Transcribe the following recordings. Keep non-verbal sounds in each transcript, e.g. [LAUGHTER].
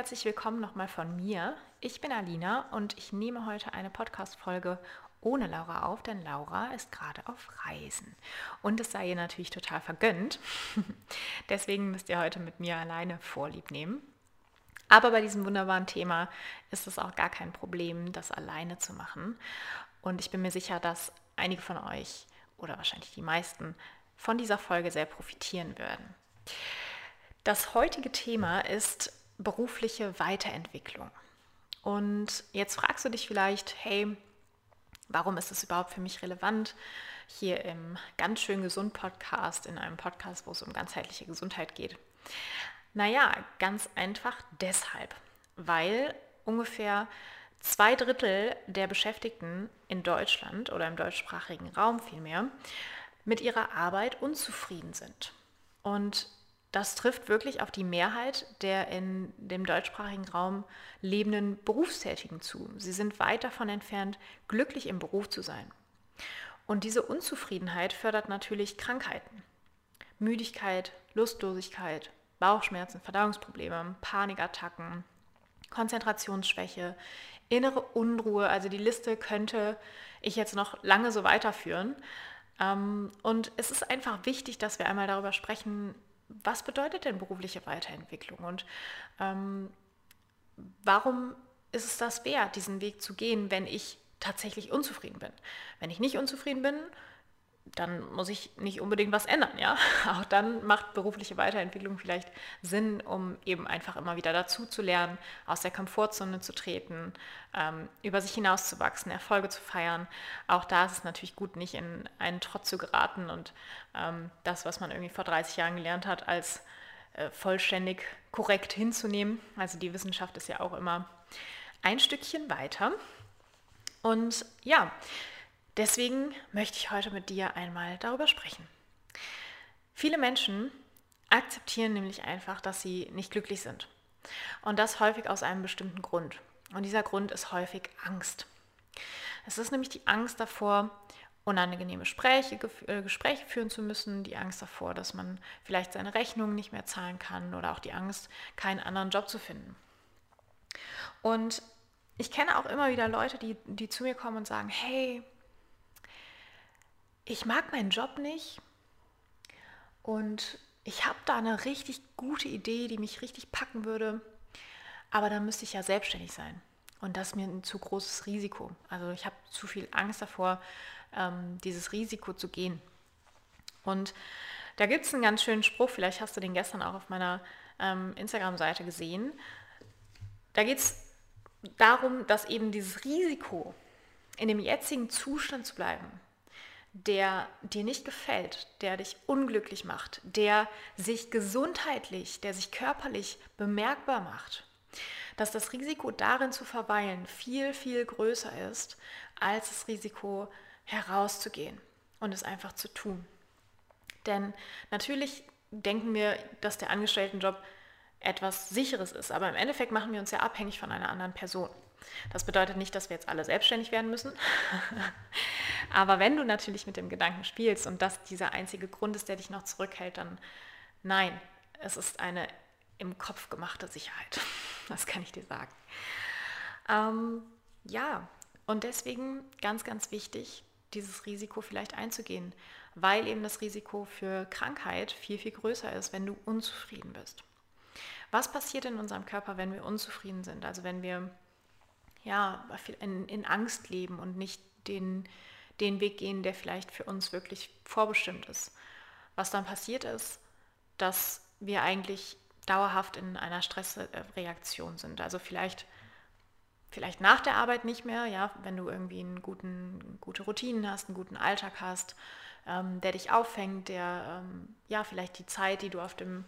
Herzlich willkommen nochmal von mir. Ich bin Alina und ich nehme heute eine Podcast-Folge ohne Laura auf, denn Laura ist gerade auf Reisen. Und es sei ihr natürlich total vergönnt. [LAUGHS] Deswegen müsst ihr heute mit mir alleine Vorlieb nehmen. Aber bei diesem wunderbaren Thema ist es auch gar kein Problem, das alleine zu machen. Und ich bin mir sicher, dass einige von euch oder wahrscheinlich die meisten von dieser Folge sehr profitieren würden. Das heutige Thema ist berufliche Weiterentwicklung. Und jetzt fragst du dich vielleicht, hey, warum ist es überhaupt für mich relevant, hier im ganz schön gesund Podcast, in einem Podcast, wo es um ganzheitliche Gesundheit geht? Naja, ganz einfach deshalb, weil ungefähr zwei Drittel der Beschäftigten in Deutschland oder im deutschsprachigen Raum vielmehr mit ihrer Arbeit unzufrieden sind. Und das trifft wirklich auf die Mehrheit der in dem deutschsprachigen Raum lebenden Berufstätigen zu. Sie sind weit davon entfernt, glücklich im Beruf zu sein. Und diese Unzufriedenheit fördert natürlich Krankheiten. Müdigkeit, Lustlosigkeit, Bauchschmerzen, Verdauungsprobleme, Panikattacken, Konzentrationsschwäche, innere Unruhe. Also die Liste könnte ich jetzt noch lange so weiterführen. Ähm, und es ist einfach wichtig, dass wir einmal darüber sprechen, was bedeutet denn berufliche Weiterentwicklung und ähm, warum ist es das wert, diesen Weg zu gehen, wenn ich tatsächlich unzufrieden bin? Wenn ich nicht unzufrieden bin, dann muss ich nicht unbedingt was ändern, ja. [LAUGHS] Auch dann macht berufliche Weiterentwicklung vielleicht Sinn, um eben einfach immer wieder dazu zu lernen, aus der Komfortzone zu treten, ähm, über sich hinauszuwachsen, Erfolge zu feiern. Auch da ist es natürlich gut, nicht in einen Trott zu geraten und ähm, das, was man irgendwie vor 30 Jahren gelernt hat, als äh, vollständig korrekt hinzunehmen. Also die Wissenschaft ist ja auch immer ein Stückchen weiter. Und ja, Deswegen möchte ich heute mit dir einmal darüber sprechen. Viele Menschen akzeptieren nämlich einfach, dass sie nicht glücklich sind. Und das häufig aus einem bestimmten Grund. Und dieser Grund ist häufig Angst. Es ist nämlich die Angst davor, unangenehme Gespräche, äh, Gespräche führen zu müssen, die Angst davor, dass man vielleicht seine Rechnungen nicht mehr zahlen kann oder auch die Angst, keinen anderen Job zu finden. Und ich kenne auch immer wieder Leute, die, die zu mir kommen und sagen, hey, ich mag meinen Job nicht und ich habe da eine richtig gute Idee, die mich richtig packen würde, aber dann müsste ich ja selbstständig sein. Und das ist mir ein zu großes Risiko. Also ich habe zu viel Angst davor, ähm, dieses Risiko zu gehen. Und da gibt es einen ganz schönen Spruch, vielleicht hast du den gestern auch auf meiner ähm, Instagram-Seite gesehen. Da geht es darum, dass eben dieses Risiko, in dem jetzigen Zustand zu bleiben, der dir nicht gefällt, der dich unglücklich macht, der sich gesundheitlich, der sich körperlich bemerkbar macht, dass das Risiko darin zu verweilen viel, viel größer ist, als das Risiko herauszugehen und es einfach zu tun. Denn natürlich denken wir, dass der Angestelltenjob etwas Sicheres ist, aber im Endeffekt machen wir uns ja abhängig von einer anderen Person. Das bedeutet nicht, dass wir jetzt alle selbstständig werden müssen. [LAUGHS] Aber wenn du natürlich mit dem Gedanken spielst und das dieser einzige Grund ist, der dich noch zurückhält, dann nein, es ist eine im Kopf gemachte Sicherheit. [LAUGHS] Das kann ich dir sagen. Ähm, ja, und deswegen ganz, ganz wichtig, dieses Risiko vielleicht einzugehen, weil eben das Risiko für Krankheit viel, viel größer ist, wenn du unzufrieden bist. Was passiert in unserem Körper, wenn wir unzufrieden sind? Also wenn wir ja, in, in Angst leben und nicht den, den Weg gehen, der vielleicht für uns wirklich vorbestimmt ist. Was dann passiert ist, dass wir eigentlich dauerhaft in einer Stressreaktion sind. Also vielleicht, vielleicht nach der Arbeit nicht mehr, ja, wenn du irgendwie einen guten, gute Routinen hast, einen guten Alltag hast, ähm, der dich auffängt, der ähm, ja vielleicht die Zeit, die du auf dem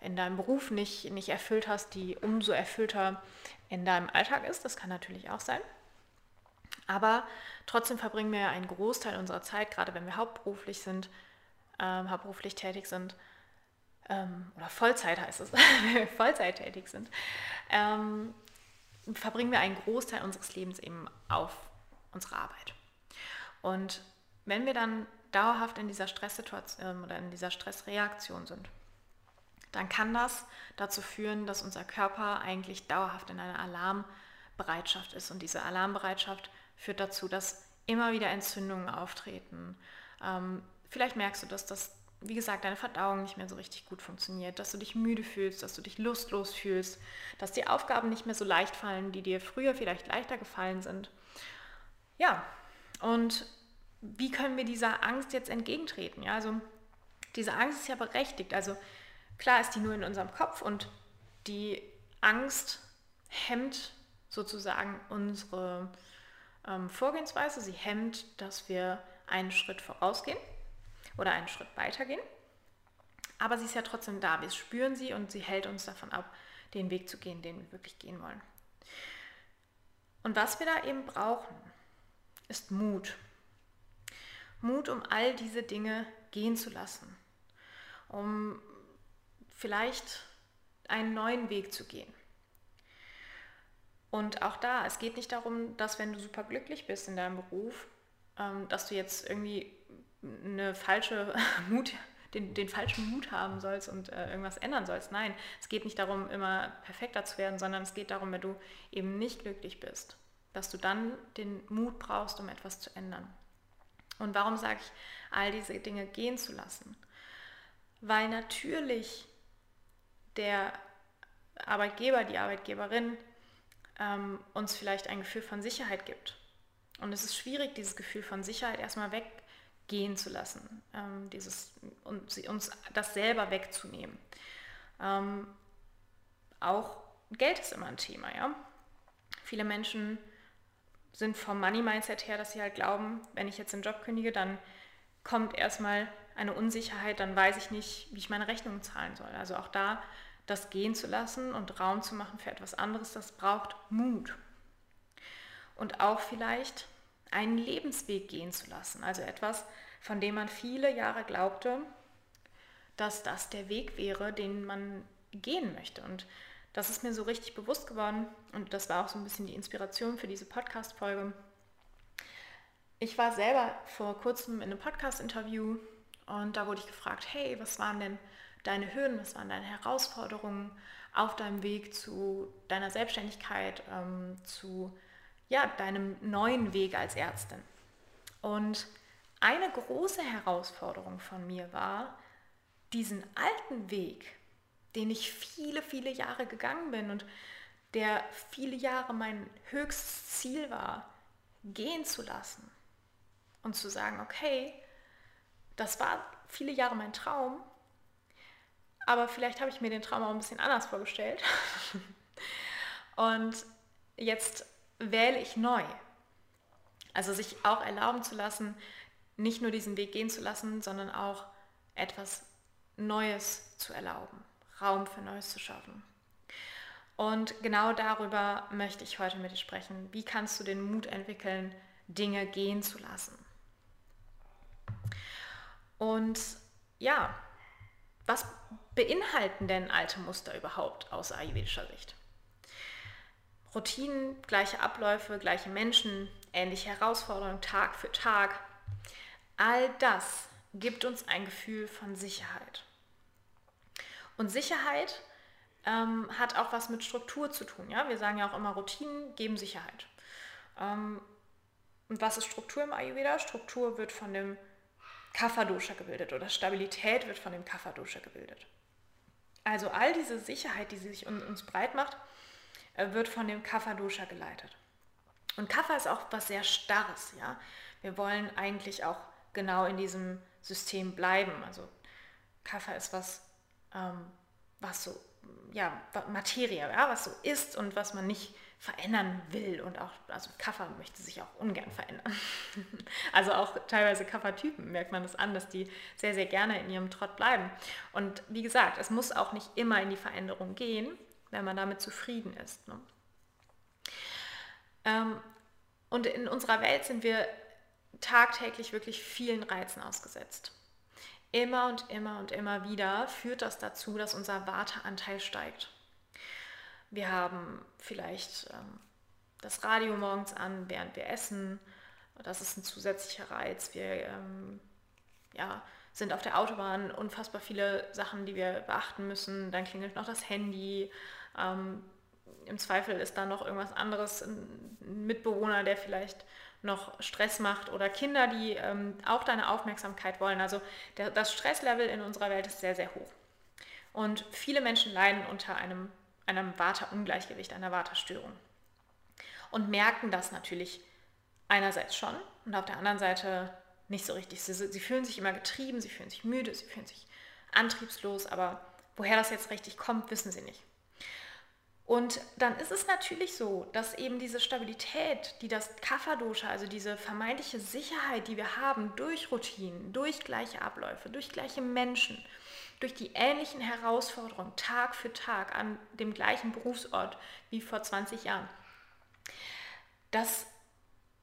in deinem Beruf nicht, nicht erfüllt hast, die umso erfüllter in deinem Alltag ist. Das kann natürlich auch sein. Aber trotzdem verbringen wir einen Großteil unserer Zeit, gerade wenn wir hauptberuflich sind, ähm, hauptberuflich tätig sind, ähm, oder Vollzeit heißt es, [LAUGHS] wenn wir Vollzeit tätig sind, ähm, verbringen wir einen Großteil unseres Lebens eben auf unsere Arbeit. Und wenn wir dann dauerhaft in dieser Stresssituation oder in dieser Stressreaktion sind, dann kann das dazu führen, dass unser Körper eigentlich dauerhaft in einer Alarmbereitschaft ist. Und diese Alarmbereitschaft führt dazu, dass immer wieder Entzündungen auftreten. Ähm, vielleicht merkst du, dass das, wie gesagt, deine Verdauung nicht mehr so richtig gut funktioniert, dass du dich müde fühlst, dass du dich lustlos fühlst, dass die Aufgaben nicht mehr so leicht fallen, die dir früher vielleicht leichter gefallen sind. Ja, und wie können wir dieser Angst jetzt entgegentreten? Ja, also diese Angst ist ja berechtigt. Also klar ist die nur in unserem Kopf und die Angst hemmt sozusagen unsere ähm, Vorgehensweise. Sie hemmt, dass wir einen Schritt vorausgehen oder einen Schritt weitergehen. Aber sie ist ja trotzdem da. Wir spüren sie und sie hält uns davon ab, den Weg zu gehen, den wir wirklich gehen wollen. Und was wir da eben brauchen, ist Mut. Mut, um all diese Dinge gehen zu lassen, um vielleicht einen neuen Weg zu gehen. Und auch da, es geht nicht darum, dass wenn du super glücklich bist in deinem Beruf, ähm, dass du jetzt irgendwie eine falsche [LAUGHS] Mut, den, den falschen Mut haben sollst und äh, irgendwas ändern sollst. Nein, es geht nicht darum, immer perfekter zu werden, sondern es geht darum, wenn du eben nicht glücklich bist, dass du dann den Mut brauchst, um etwas zu ändern. Und warum sage ich, all diese Dinge gehen zu lassen? Weil natürlich der Arbeitgeber, die Arbeitgeberin ähm, uns vielleicht ein Gefühl von Sicherheit gibt. Und es ist schwierig, dieses Gefühl von Sicherheit erstmal weggehen zu lassen, ähm, dieses, und uns das selber wegzunehmen. Ähm, auch Geld ist immer ein Thema, ja. Viele Menschen sind vom Money-Mindset her, dass sie halt glauben, wenn ich jetzt den Job kündige, dann kommt erstmal eine Unsicherheit, dann weiß ich nicht, wie ich meine Rechnungen zahlen soll. Also auch da das gehen zu lassen und Raum zu machen für etwas anderes, das braucht Mut. Und auch vielleicht einen Lebensweg gehen zu lassen. Also etwas, von dem man viele Jahre glaubte, dass das der Weg wäre, den man gehen möchte. Und das ist mir so richtig bewusst geworden und das war auch so ein bisschen die Inspiration für diese Podcast-Folge. Ich war selber vor kurzem in einem Podcast-Interview und da wurde ich gefragt, hey, was waren denn deine Hürden, was waren deine Herausforderungen auf deinem Weg zu deiner Selbstständigkeit, ähm, zu ja, deinem neuen Weg als Ärztin? Und eine große Herausforderung von mir war, diesen alten Weg den ich viele, viele Jahre gegangen bin und der viele Jahre mein höchstes Ziel war, gehen zu lassen und zu sagen, okay, das war viele Jahre mein Traum, aber vielleicht habe ich mir den Traum auch ein bisschen anders vorgestellt. [LAUGHS] und jetzt wähle ich neu. Also sich auch erlauben zu lassen, nicht nur diesen Weg gehen zu lassen, sondern auch etwas Neues zu erlauben. Raum für Neues zu schaffen. Und genau darüber möchte ich heute mit dir sprechen. Wie kannst du den Mut entwickeln, Dinge gehen zu lassen? Und ja, was beinhalten denn alte Muster überhaupt aus ayurvedischer Sicht? Routinen, gleiche Abläufe, gleiche Menschen, ähnliche Herausforderungen Tag für Tag. All das gibt uns ein Gefühl von Sicherheit. Und Sicherheit ähm, hat auch was mit Struktur zu tun. Ja? Wir sagen ja auch immer, Routinen geben Sicherheit. Ähm, und was ist Struktur im Ayurveda? Struktur wird von dem Kapha-Dosha gebildet oder Stabilität wird von dem Kapha-Dosha gebildet. Also all diese Sicherheit, die sich uns breit macht, äh, wird von dem Kapha-Dosha geleitet. Und Kapha ist auch was sehr Starres. Ja? Wir wollen eigentlich auch genau in diesem System bleiben. Also Kapha ist was ähm, was so, ja, Materie, ja, was so ist und was man nicht verändern will. Und auch, also Kaffer möchte sich auch ungern verändern. [LAUGHS] also auch teilweise Kaffertypen merkt man das an, dass die sehr, sehr gerne in ihrem Trott bleiben. Und wie gesagt, es muss auch nicht immer in die Veränderung gehen, wenn man damit zufrieden ist. Ne? Ähm, Und in unserer Welt sind wir tagtäglich wirklich vielen Reizen ausgesetzt. Immer und immer und immer wieder führt das dazu, dass unser Warteanteil steigt. Wir haben vielleicht ähm, das Radio morgens an, während wir essen. Das ist ein zusätzlicher Reiz. Wir ähm, ja, sind auf der Autobahn unfassbar viele Sachen, die wir beachten müssen. Dann klingelt noch das Handy. Ähm, Im Zweifel ist da noch irgendwas anderes, ein Mitbewohner, der vielleicht noch Stress macht oder Kinder, die ähm, auch deine Aufmerksamkeit wollen. Also der, das Stresslevel in unserer Welt ist sehr, sehr hoch. Und viele Menschen leiden unter einem, einem Waterungleichgewicht, einer Waterstörung. Und merken das natürlich einerseits schon und auf der anderen Seite nicht so richtig. Sie, sie fühlen sich immer getrieben, sie fühlen sich müde, sie fühlen sich antriebslos, aber woher das jetzt richtig kommt, wissen sie nicht. Und dann ist es natürlich so, dass eben diese Stabilität, die das Kapha-Dosha, also diese vermeintliche Sicherheit, die wir haben durch Routinen, durch gleiche Abläufe, durch gleiche Menschen, durch die ähnlichen Herausforderungen Tag für Tag an dem gleichen Berufsort wie vor 20 Jahren, das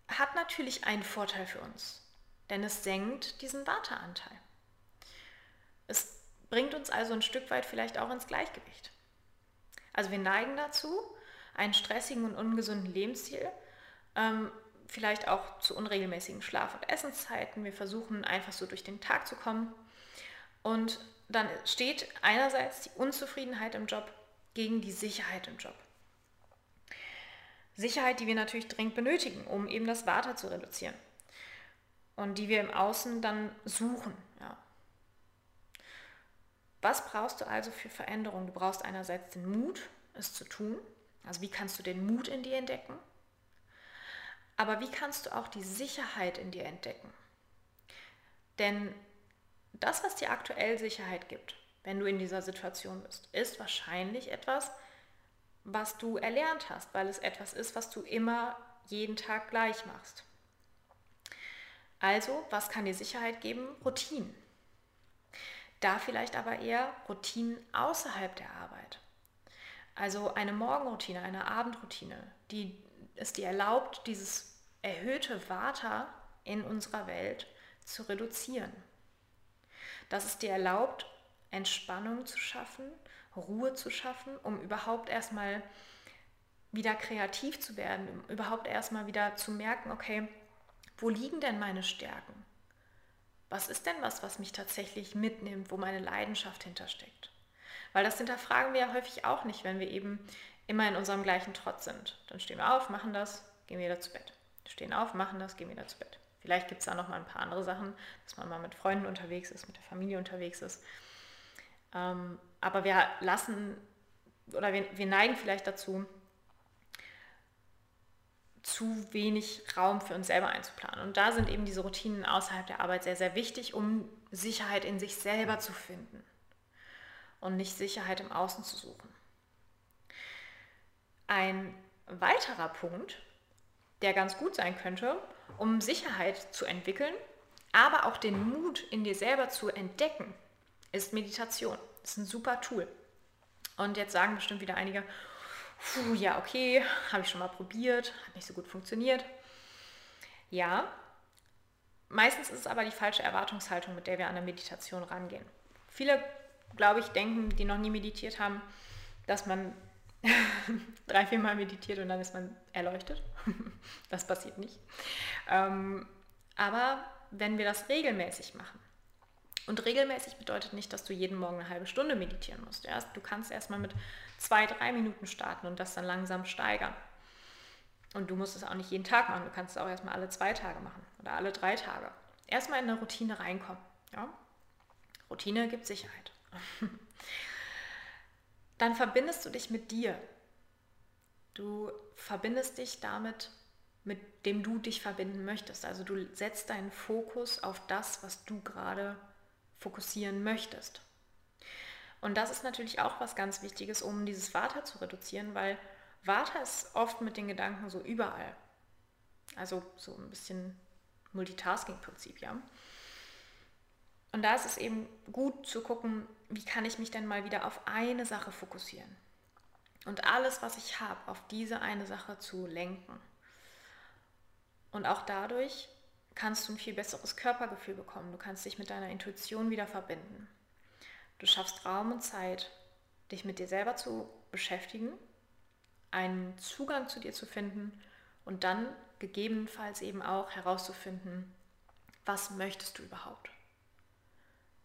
hat natürlich einen Vorteil für uns denn es senkt diesen Warteanteil. Es bringt uns also ein Stück weit vielleicht auch ins Gleichgewicht. Also wir neigen dazu, einen stressigen und ungesunden Lebensstil, ähm, vielleicht auch zu unregelmäßigen Schlaf- und Essenszeiten. Wir versuchen einfach so durch den Tag zu kommen. Und dann steht einerseits die Unzufriedenheit im Job gegen die Sicherheit im Job. Sicherheit, die wir natürlich dringend benötigen, um eben das Warten zu reduzieren und die wir im Außen dann suchen. Ja. Was brauchst du also für Veränderungen? Du brauchst einerseits den Mut, es zu tun. Also wie kannst du den Mut in dir entdecken? Aber wie kannst du auch die Sicherheit in dir entdecken? Denn das, was dir aktuell Sicherheit gibt, wenn du in dieser Situation bist, ist wahrscheinlich etwas, was du erlernt hast, weil es etwas ist, was du immer jeden Tag gleich machst. Also, was kann dir Sicherheit geben? Routinen. Da vielleicht aber eher Routinen außerhalb der Arbeit. Also eine Morgenroutine, eine Abendroutine, die es dir erlaubt, dieses erhöhte Vata in unserer Welt zu reduzieren. Dass es dir erlaubt, Entspannung zu schaffen, Ruhe zu schaffen, um überhaupt erstmal wieder kreativ zu werden, um überhaupt erstmal wieder zu merken, okay, wo liegen denn meine Stärken? Was ist denn was, was mich tatsächlich mitnimmt, wo meine Leidenschaft hintersteckt? Weil das hinterfragen wir ja häufig auch nicht, wenn wir eben immer in unserem gleichen Trotz sind. Dann stehen wir auf, machen das, gehen wieder zu Bett. Stehen auf, machen das, gehen wieder zu Bett. Vielleicht gibt es da noch mal ein paar andere Sachen, dass man mal mit Freunden unterwegs ist, mit der Familie unterwegs ist. Ähm, aber wir lassen oder wir, wir neigen vielleicht dazu, zu wenig Raum für uns selber einzuplanen. Und da sind eben diese Routinen außerhalb der Arbeit sehr, sehr wichtig, um Sicherheit in sich selber zu finden und nicht Sicherheit im Außen zu suchen. Ein weiterer Punkt, der ganz gut sein könnte, um Sicherheit zu entwickeln, aber auch den Mut in dir selber zu entdecken, ist Meditation. Das ist ein super Tool. Und jetzt sagen bestimmt wieder einige, ja, okay, habe ich schon mal probiert, hat nicht so gut funktioniert. Ja, meistens ist es aber die falsche Erwartungshaltung, mit der wir an der Meditation rangehen. Viele, glaube ich, denken, die noch nie meditiert haben, dass man [LAUGHS] drei, vier Mal meditiert und dann ist man erleuchtet. [LAUGHS] das passiert nicht. Ähm, aber wenn wir das regelmäßig machen, und regelmäßig bedeutet nicht, dass du jeden Morgen eine halbe Stunde meditieren musst. Ja? Du kannst erstmal mit zwei, drei Minuten starten und das dann langsam steigern. Und du musst es auch nicht jeden Tag machen. Du kannst es auch erstmal alle zwei Tage machen oder alle drei Tage. Erstmal in eine Routine reinkommen. Ja? Routine gibt Sicherheit. [LAUGHS] dann verbindest du dich mit dir. Du verbindest dich damit, mit dem du dich verbinden möchtest. Also du setzt deinen Fokus auf das, was du gerade fokussieren möchtest. Und das ist natürlich auch was ganz Wichtiges, um dieses Vata zu reduzieren, weil Vata ist oft mit den Gedanken so überall. Also so ein bisschen Multitasking-Prinzip, ja. Und da ist es eben gut zu gucken, wie kann ich mich denn mal wieder auf eine Sache fokussieren. Und alles, was ich habe, auf diese eine Sache zu lenken. Und auch dadurch kannst du ein viel besseres Körpergefühl bekommen. Du kannst dich mit deiner Intuition wieder verbinden. Du schaffst Raum und Zeit, dich mit dir selber zu beschäftigen, einen Zugang zu dir zu finden und dann gegebenenfalls eben auch herauszufinden, was möchtest du überhaupt?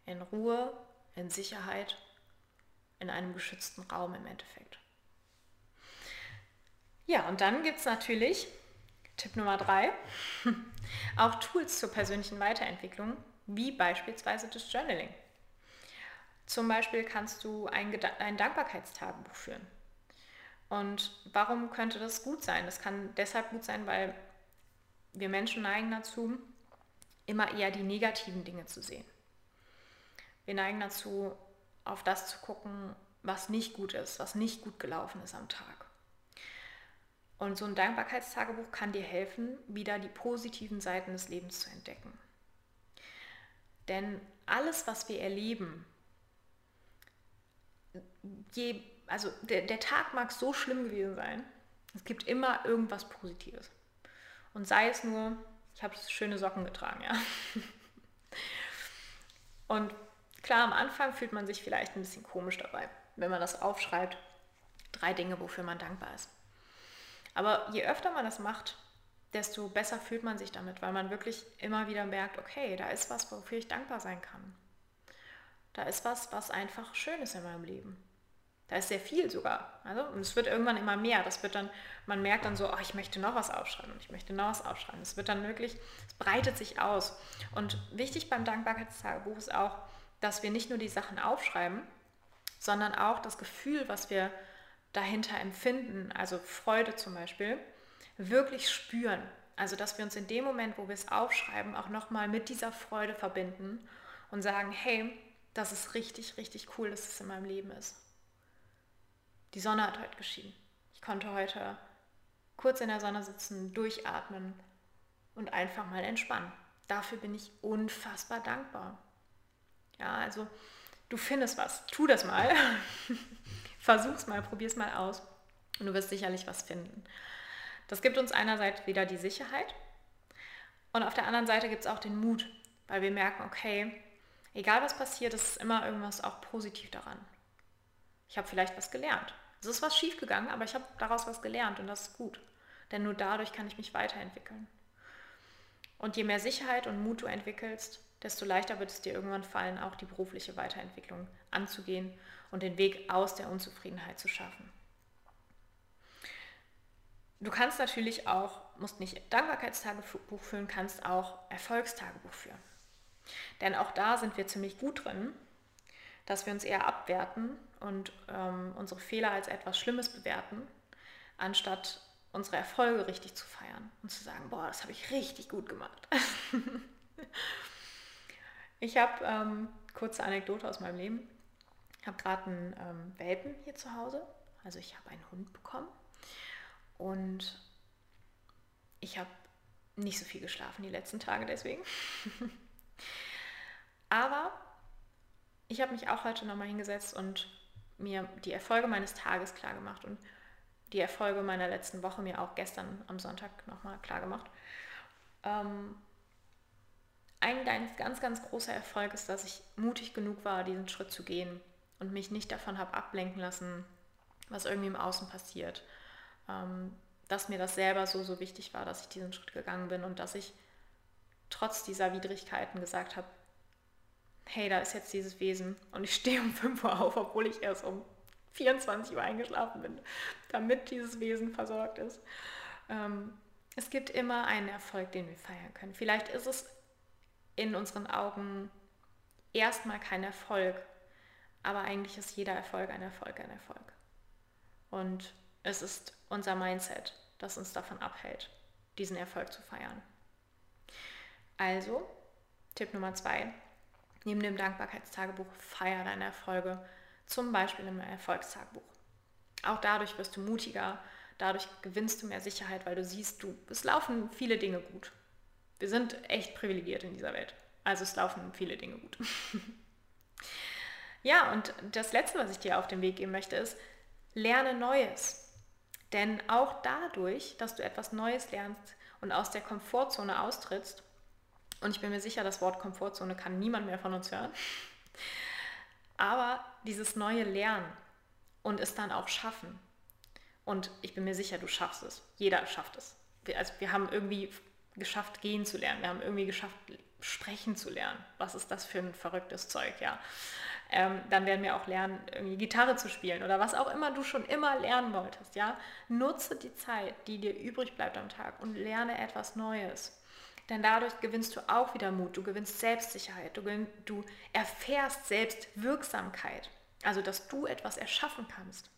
In Ruhe, in Sicherheit, in einem geschützten Raum im Endeffekt. Ja, und dann gibt es natürlich Tipp Nummer drei, [LAUGHS] auch Tools zur persönlichen Weiterentwicklung, wie beispielsweise das Journaling. Zum Beispiel kannst du ein, ein Dankbarkeitstagebuch führen. Und warum könnte das gut sein? Das kann deshalb gut sein, weil wir Menschen neigen dazu, immer eher die negativen Dinge zu sehen. Wir neigen dazu, auf das zu gucken, was nicht gut ist, was nicht gut gelaufen ist am Tag. Und so ein Dankbarkeitstagebuch kann dir helfen, wieder die positiven Seiten des Lebens zu entdecken. Denn alles, was wir erleben, je, also der, der Tag mag so schlimm gewesen sein, es gibt immer irgendwas Positives. Und sei es nur, ich habe schöne Socken getragen, ja. [LAUGHS] Und klar, am Anfang fühlt man sich vielleicht ein bisschen komisch dabei, wenn man das aufschreibt. Drei Dinge, wofür man dankbar ist. Aber je öfter man das macht, desto besser fühlt man sich damit, weil man wirklich immer wieder merkt, okay, da ist was, wofür ich dankbar sein kann. Da ist was, was einfach schön ist in meinem Leben. Da ist sehr viel sogar. Also, und es wird irgendwann immer mehr. Das wird dann, man merkt dann so, oh, ich möchte noch was aufschreiben und ich möchte noch was aufschreiben. Es wird dann wirklich, es breitet sich aus. Und wichtig beim Dankbarkeitstagebuch ist auch, dass wir nicht nur die Sachen aufschreiben, sondern auch das Gefühl, was wir dahinter empfinden, also Freude zum Beispiel, wirklich spüren. Also dass wir uns in dem Moment, wo wir es aufschreiben, auch nochmal mit dieser Freude verbinden und sagen, hey, das ist richtig, richtig cool, dass es in meinem Leben ist. Die Sonne hat heute geschienen. Ich konnte heute kurz in der Sonne sitzen, durchatmen und einfach mal entspannen. Dafür bin ich unfassbar dankbar. Ja, also du findest was. Tu das mal. [LAUGHS] Versuch's mal, probier's mal aus und du wirst sicherlich was finden. Das gibt uns einerseits wieder die Sicherheit und auf der anderen Seite gibt es auch den Mut, weil wir merken, okay, egal was passiert, es ist immer irgendwas auch positiv daran. Ich habe vielleicht was gelernt. Es ist was schiefgegangen, aber ich habe daraus was gelernt und das ist gut. Denn nur dadurch kann ich mich weiterentwickeln. Und je mehr Sicherheit und Mut du entwickelst, desto leichter wird es dir irgendwann fallen, auch die berufliche Weiterentwicklung anzugehen und den Weg aus der Unzufriedenheit zu schaffen. Du kannst natürlich auch, musst nicht Dankbarkeitstagebuch führen, kannst auch Erfolgstagebuch führen. Denn auch da sind wir ziemlich gut drin, dass wir uns eher abwerten und ähm, unsere Fehler als etwas Schlimmes bewerten, anstatt unsere Erfolge richtig zu feiern und zu sagen, boah, das habe ich richtig gut gemacht. [LAUGHS] ich habe ähm, kurze Anekdote aus meinem Leben. Ich habe gerade einen ähm, Welpen hier zu Hause. Also ich habe einen Hund bekommen. Und ich habe nicht so viel geschlafen die letzten Tage deswegen. [LAUGHS] Aber ich habe mich auch heute nochmal hingesetzt und mir die Erfolge meines Tages klar gemacht und die Erfolge meiner letzten Woche mir auch gestern am Sonntag nochmal klar gemacht. Ähm, ein ganz, ganz großer Erfolg ist, dass ich mutig genug war, diesen Schritt zu gehen und mich nicht davon habe ablenken lassen, was irgendwie im Außen passiert. Ähm, dass mir das selber so, so wichtig war, dass ich diesen Schritt gegangen bin und dass ich trotz dieser Widrigkeiten gesagt habe, hey, da ist jetzt dieses Wesen und ich stehe um [LAUGHS] 5 Uhr auf, obwohl ich erst um 24 Uhr eingeschlafen bin, damit dieses Wesen versorgt ist. Ähm, es gibt immer einen Erfolg, den wir feiern können. Vielleicht ist es in unseren Augen erstmal kein Erfolg, aber eigentlich ist jeder Erfolg ein Erfolg ein Erfolg. Und es ist unser Mindset, das uns davon abhält, diesen Erfolg zu feiern. Also, Tipp Nummer zwei, neben dem Dankbarkeitstagebuch feier deine Erfolge, zum Beispiel im Erfolgstagebuch. Auch dadurch wirst du mutiger, dadurch gewinnst du mehr Sicherheit, weil du siehst, du, es laufen viele Dinge gut. Wir sind echt privilegiert in dieser Welt. Also es laufen viele Dinge gut. [LAUGHS] Ja, und das Letzte, was ich dir auf den Weg geben möchte, ist, lerne Neues. Denn auch dadurch, dass du etwas Neues lernst und aus der Komfortzone austrittst, und ich bin mir sicher, das Wort Komfortzone kann niemand mehr von uns hören, [LAUGHS] aber dieses neue Lernen und es dann auch schaffen. Und ich bin mir sicher, du schaffst es. Jeder schafft es. Wir, also wir haben irgendwie geschafft, gehen zu lernen. Wir haben irgendwie geschafft, sprechen zu lernen. Was ist das für ein verrücktes Zeug, ja? Ähm, dann werden wir auch lernen, irgendwie Gitarre zu spielen oder was auch immer du schon immer lernen wolltest, ja? Nutze die Zeit, die dir übrig bleibt am Tag und lerne etwas Neues. Denn dadurch gewinnst du auch wieder Mut, du gewinnst Selbstsicherheit, du, du erfährst Selbstwirksamkeit, also dass du etwas erschaffen kannst.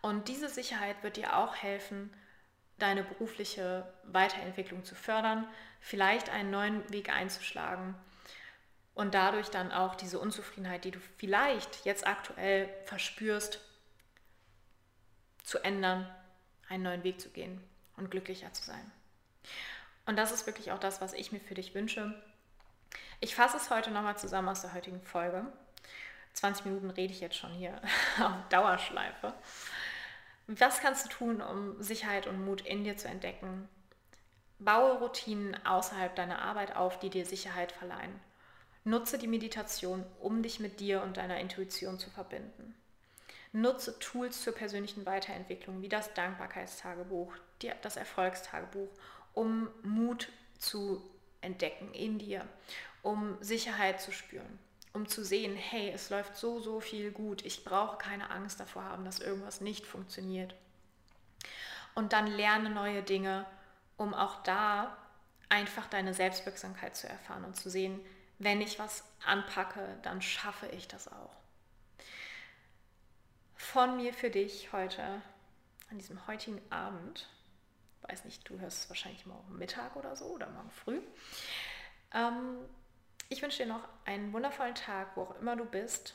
Und diese Sicherheit wird dir auch helfen, deine berufliche Weiterentwicklung zu fördern, vielleicht einen neuen Weg einzuschlagen und dadurch dann auch diese Unzufriedenheit, die du vielleicht jetzt aktuell verspürst, zu ändern, einen neuen Weg zu gehen und glücklicher zu sein. Und das ist wirklich auch das, was ich mir für dich wünsche. Ich fasse es heute nochmal zusammen aus der heutigen Folge. 20 Minuten rede ich jetzt schon hier [LAUGHS] auf Dauerschleife. Was kannst du tun, um Sicherheit und Mut in dir zu entdecken? Baue Routinen außerhalb deiner Arbeit auf, die dir Sicherheit verleihen. Nutze die Meditation, um dich mit dir und deiner Intuition zu verbinden. Nutze Tools zur persönlichen Weiterentwicklung wie das Dankbarkeitstagebuch, das Erfolgstagebuch um Mut zu entdecken in dir, um Sicherheit zu spüren, um zu sehen, hey, es läuft so, so viel gut, ich brauche keine Angst davor haben, dass irgendwas nicht funktioniert. Und dann lerne neue Dinge, um auch da einfach deine Selbstwirksamkeit zu erfahren und zu sehen, wenn ich was anpacke, dann schaffe ich das auch. Von mir für dich heute, an diesem heutigen Abend, weiß nicht, du hörst es wahrscheinlich morgen Mittag oder so oder morgen früh. Ähm, ich wünsche dir noch einen wundervollen Tag, wo auch immer du bist.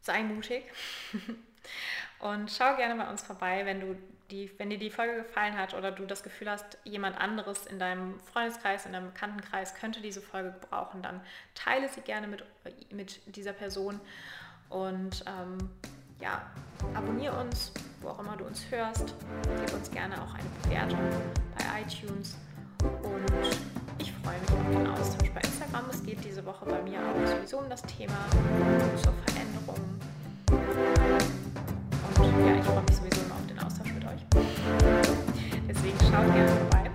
Sei mutig [LAUGHS] und schau gerne bei uns vorbei, wenn, du die, wenn dir die Folge gefallen hat oder du das Gefühl hast, jemand anderes in deinem Freundeskreis, in deinem Bekanntenkreis könnte diese Folge gebrauchen, dann teile sie gerne mit, mit dieser Person und ähm, ja, abonniere uns, wo auch immer du uns hörst. Gib uns gerne auch eine Bewertung bei iTunes. Und ich freue mich auf den Austausch bei Instagram. Es geht diese Woche bei mir auch sowieso um das Thema zur Veränderung. Und ja, ich freue mich sowieso immer auf den Austausch mit euch. Deswegen schaut gerne vorbei.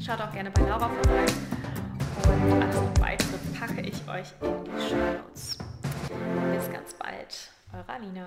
Schaut auch gerne bei Laura vorbei. Und alles weitere packe ich euch in die Show Notes. Bis ganz bald. Eure Alina.